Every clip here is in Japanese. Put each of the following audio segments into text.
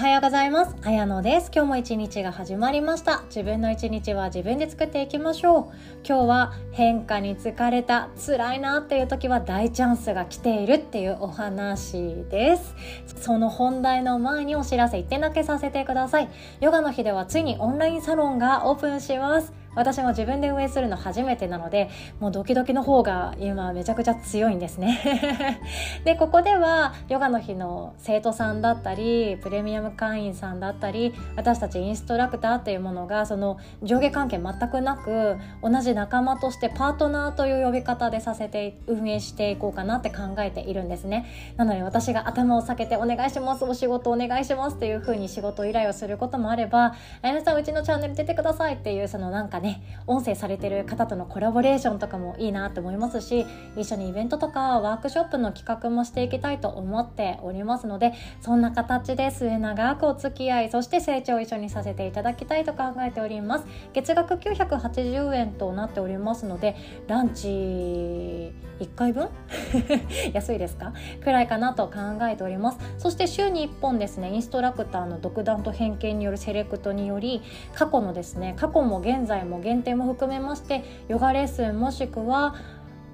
はようございます。あやのです。今日も一日が始まりました。自分の一日は自分で作っていきましょう。今日は変化に疲れた、辛いなっていう時は大チャンスが来ているっていうお話です。その本題の前にお知らせ一点だけさせてください。ヨガの日ではついにオンラインサロンがオープンします。私も自分で運営するの初めてなのでもうドキドキの方が今めちゃくちゃ強いんですね。でここではヨガの日の生徒さんだったりプレミアム会員さんだったり私たちインストラクターっていうものがその上下関係全くなく同じ仲間としてパートナーという呼び方でさせて運営していこうかなって考えているんですね。なので私が頭を下げてお願いしますお仕事お願いしますっていう風に仕事依頼をすることもあればあやめさんうちのチャンネル出てくださいっていうそのなんかね音声されてる方とのコラボレーションとかもいいなと思いますし一緒にイベントとかワークショップの企画もしていきたいと思っておりますのでそんな形で末永くお付き合いそして成長を一緒にさせていただきたいと考えております。月額980円となっておりますのでランチ1回分？安いですか？くらいかなと考えております。そして週に1本ですねインストラクターの独断と偏見によるセレクトにより過去のですね過去も現在もも限定も含めましてヨガレッスンもしくは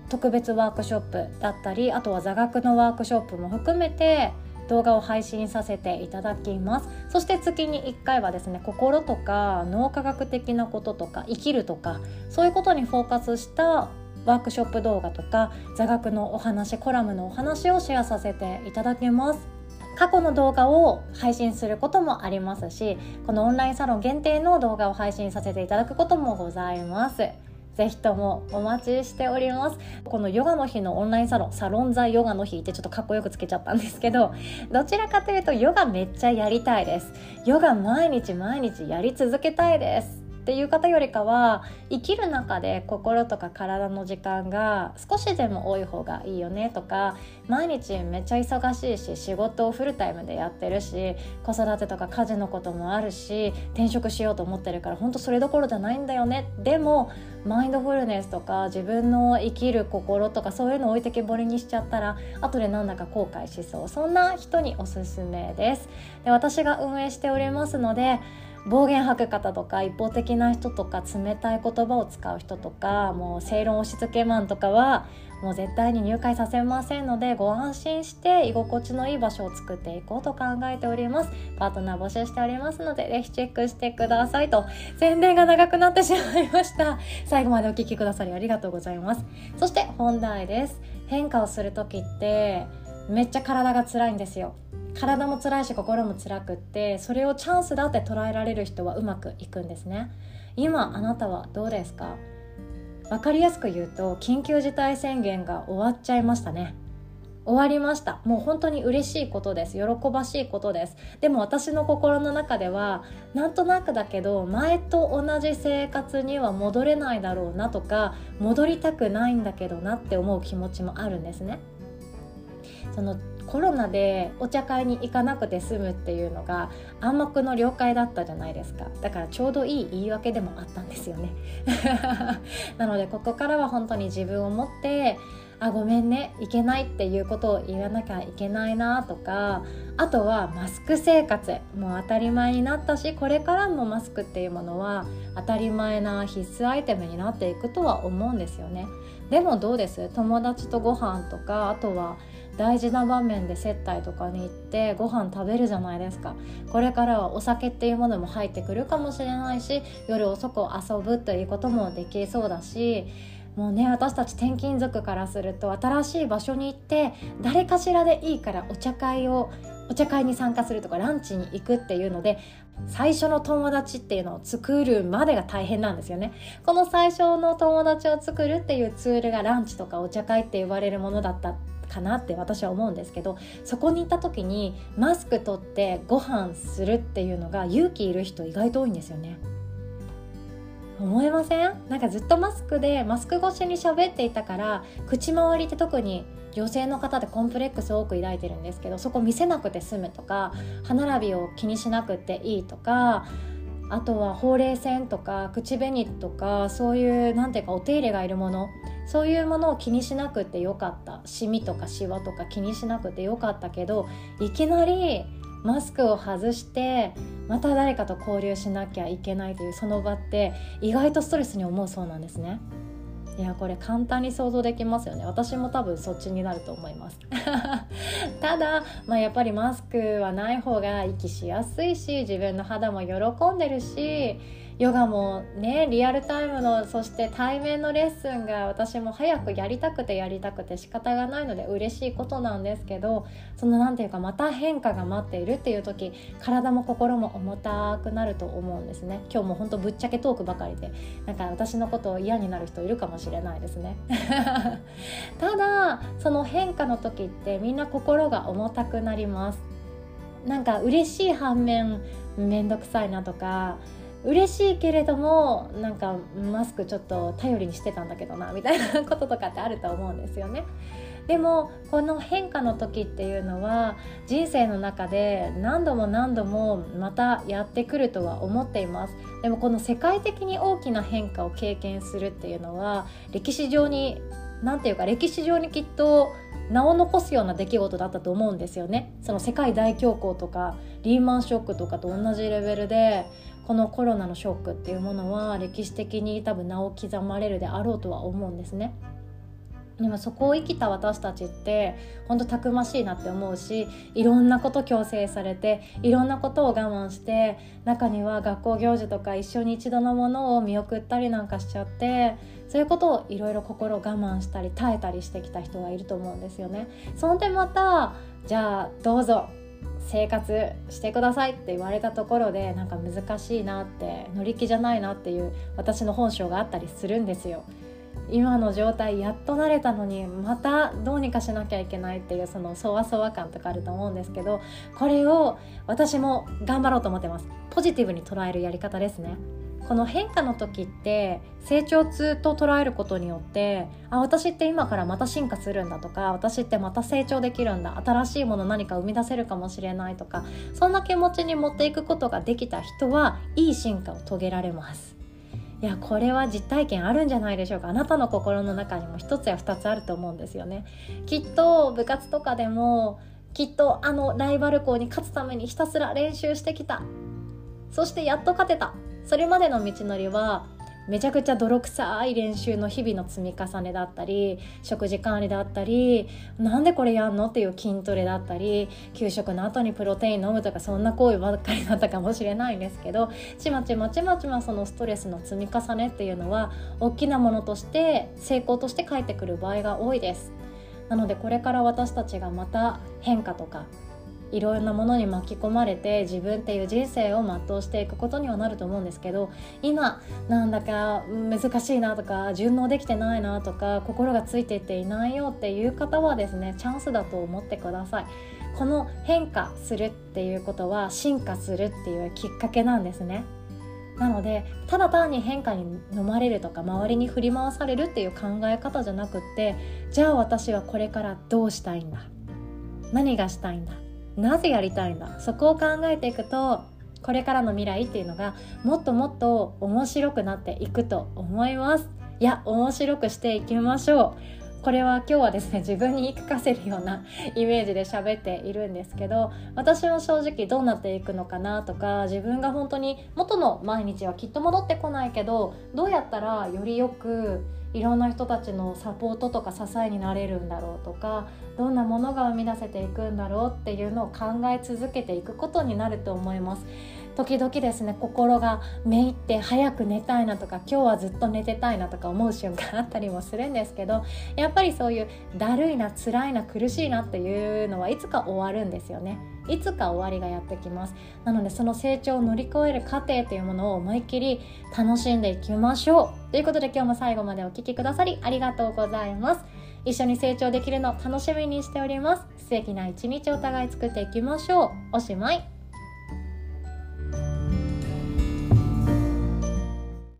特別ワークショップだったりあとは座学のワークショップも含めて動画を配信させていただきます。そして月に1回はですね心とか脳科学的なこととか生きるとかそういうことにフォーカスしたワークショップ動画とか座学のお話コラムのお話をシェアさせていただきます。過去の動画を配信することもありますしこのオンラインサロン限定の動画を配信させていただくこともございます。ぜひともお待ちしております。このヨガの日のオンラインサロンサロンザヨガの日ってちょっとかっこよくつけちゃったんですけどどちらかというとヨガめっちゃやりたいです。ヨガ毎日毎日やり続けたいです。っていう方よりかは生きる中で心とか体の時間が少しでも多い方がいいよねとか毎日めっちゃ忙しいし仕事をフルタイムでやってるし子育てとか家事のこともあるし転職しようと思ってるから本当それどころじゃないんだよね。でもマインドフルネスとか自分の生きる心とかそういうのを置いてけぼりにしちゃったら後でなんだか後悔しそう。そんな人におすすめです。で私が運営しておりますので暴言吐く方とか一方的な人とか冷たい言葉を使う人とかもう正論押し付けマンとかはもう絶対に入会させませんのでご安心して居心地のいい場所を作っていこうと考えております。パートナー募集しておりますのでぜひチェックしてくださいと。宣伝が長くなってしまいました。最後までお聴きくださりありがとうございます。そして本題です。変化をする時ってめっちゃ体が辛いんですよ。体も辛いし心も辛くってそれをチャンスだって捉えられる人はうまくいくんですね。今あなたはどうですか？分かりやすく言うと緊急事態宣言が終わっちゃいましたね。終わりました。もう本当に嬉しいことです。喜ばしいことです。でも私の心の中ではなんとなくだけど前と同じ生活には戻れないだろうなとか戻りたくないんだけどなって思う気持ちもあるんですね。そのコロナでお茶会に行かなくて済むっていうのが暗黙の了解だったじゃないですか。だからちょうどいい言い訳でもあったんですよね。なのでここからは本当に自分を持ってあごめんねいけないっていうことを言わなきゃいけないなとかあとはマスク生活。もう当たり前になったしこれからもマスクっていうものは当たり前な必須アイテムになっていくとは思うんですよね。でもどうです？友達とご飯とかあとは大事な場面で接待とかに行ってご飯食べるじゃないですか。これからはお酒っていうものも入ってくるかもしれないし夜遅く遊ぶということもできそうだしもうね私たち転勤族からすると新しい場所に行って誰かしらでいいからお茶会をお茶会に参加するとかランチに行くっていうので最初の友達っていうのを作るまでが大変なんですよね。この最初の友達を作るっていうツールがランチとかお茶会って言われるものだった。かなって私は思うんですけどそこに行った時にマスク取ってご飯するっていうのが勇気いる人意外と多いんですよね。思いません？なんかずっとマスクでマスク越しに喋っていたから口周りって特に女性の方でコンプレックスを多く抱いてるんですけどそこ見せなくて済むとか歯並びを気にしなくていいとかあとはほうれい線とか口紅とかそういうなんていうかお手入れがいるものそういうものを気にしなくてよかったシミとかシワとか気にしなくてよかったけどいきなりマスクを外してまた誰かと交流しなきゃいけないというその場って意外とストレスに思うそうなんですね。いやこれ簡単に想像できますよね。私も多分そっちになると思います。ただ、まあ、やっぱりマスクはない方が息しやすいし自分の肌も喜んでるしヨガもねリアルタイムのそして対面のレッスンが私も早くやりたくてやりたくて仕方がないので嬉しいことなんですけどその何て言うかまた変化が待っているっていう時体も心も重たくなると思うんですね。今日も本当ぶっちゃけトークばかりでなんか私のことを嫌になる人いるかもしれないですね。ただその変化の時ってみんな心が重たくなります。なんか嬉しい反面面倒くさいなとか嬉しいけれどもなんかマスクちょっと頼りにしてたんだけどなみたいなこととかってあると思うんですよね。でもこの変化の時っていうのは人生の中で何度も何度もまたやってくるとは思っていますでもこの世界的に大きな変化を経験するっていうのは歴史上に何て言うか歴史上にきっと名を残すような出来事だったと思うんですよねその世界大恐慌とかリーマンショックとかと同じレベルでこのコロナのショックっていうものは歴史的に多分名を刻まれるであろうとは思うんですね。でもそこを生きた私たちって本当たくましいなって思うしいろんなこと強制されていろんなことを我慢して中には学校行事とか一緒に一度のものを見送ったりなんかしちゃってそういうことをいろいろ心我慢したり耐えたりしてきた人がいると思うんですよね。そんでまたじゃあどうぞ生活してくださいって言われたところでなんか難しいなって乗り気じゃないなっていう私の本性があったりするんですよ。今の状態やっと慣れたのにまたどうにかしなきゃいけないっていうそのそわそわ感とかあると思うんですけどこれを私も頑張ろうと思ってます。ポジティブに捉えるやり方ですね。この変化の時って成長痛と捉えることによってあ私って今からまた進化するんだとか私ってまた成長できるんだ新しいもの何か生み出せるかもしれないとかそんな気持ちに持っていくことができた人はいい進化を遂げられます。いやこれは実体験あるんじゃないでしょうか。あなたの心の中にも一つや二つあると思うんですよね。きっと部活とかでもきっとあのライバル校に勝つためにひたすら練習してきた。そしてやっと勝てた。それまでの道のりはめちゃくちゃ泥臭い練習の日々の積み重ねだったり食事管理だったりなんでこれやんのっていう筋トレだったり給食の後にプロテイン飲むとかそんな行為ばっかりだったかもしれないんですけどちまちまちまちまそのストレスの積み重ねっていうのは大きなものとして成功として返ってくる場合が多いです。なのでこれから私たちがまた変化とかいろんなものに巻き込まれて自分っていう人生を全うしていくことにはなると思うんですけど今なんだか難しいなとか順応できてないなとか心がついていっていないよっていう方はですねチャンスだと思ってください。この変化するっていうことは進化するっていうきっかけなんですね。なのでただ単に変化に飲まれるとか周りに振り回されるっていう考え方じゃなくってじゃあ私はこれからどうしたいんだ？何がしたいんだ？なぜやりたいんだ？そこを考えていくとこれからの未来っていうのがもっともっと面白くなっていくと思います。いや面白くしていきましょう。これは今日はですね自分に言い聞かせるようなイメージで喋っているんですけど私も正直どうなっていくのかなとか自分が本当に元の毎日はきっと戻ってこないけどどうやったらよりよくいろんな人たちのサポートとか支えになれるんだろうとかどんなものが生み出せていくんだろうっていうのを考え続けていくことになると思います。時々ですね心がめいって早く寝たいなとか今日はずっと寝てたいなとか思う瞬間あったりもするんですけどやっぱりそういうだるいな辛いな苦しいなっていうのはいつか終わるんですよね。いつか終わりがやってきます。なのでその成長を乗り越える過程というものを思いっきり楽しんでいきましょうということで今日も最後までお聴きくださりありがとうございます。一緒に成長できるの楽しみにしております。素敵な一日お互い作っていきましょう。おしまい。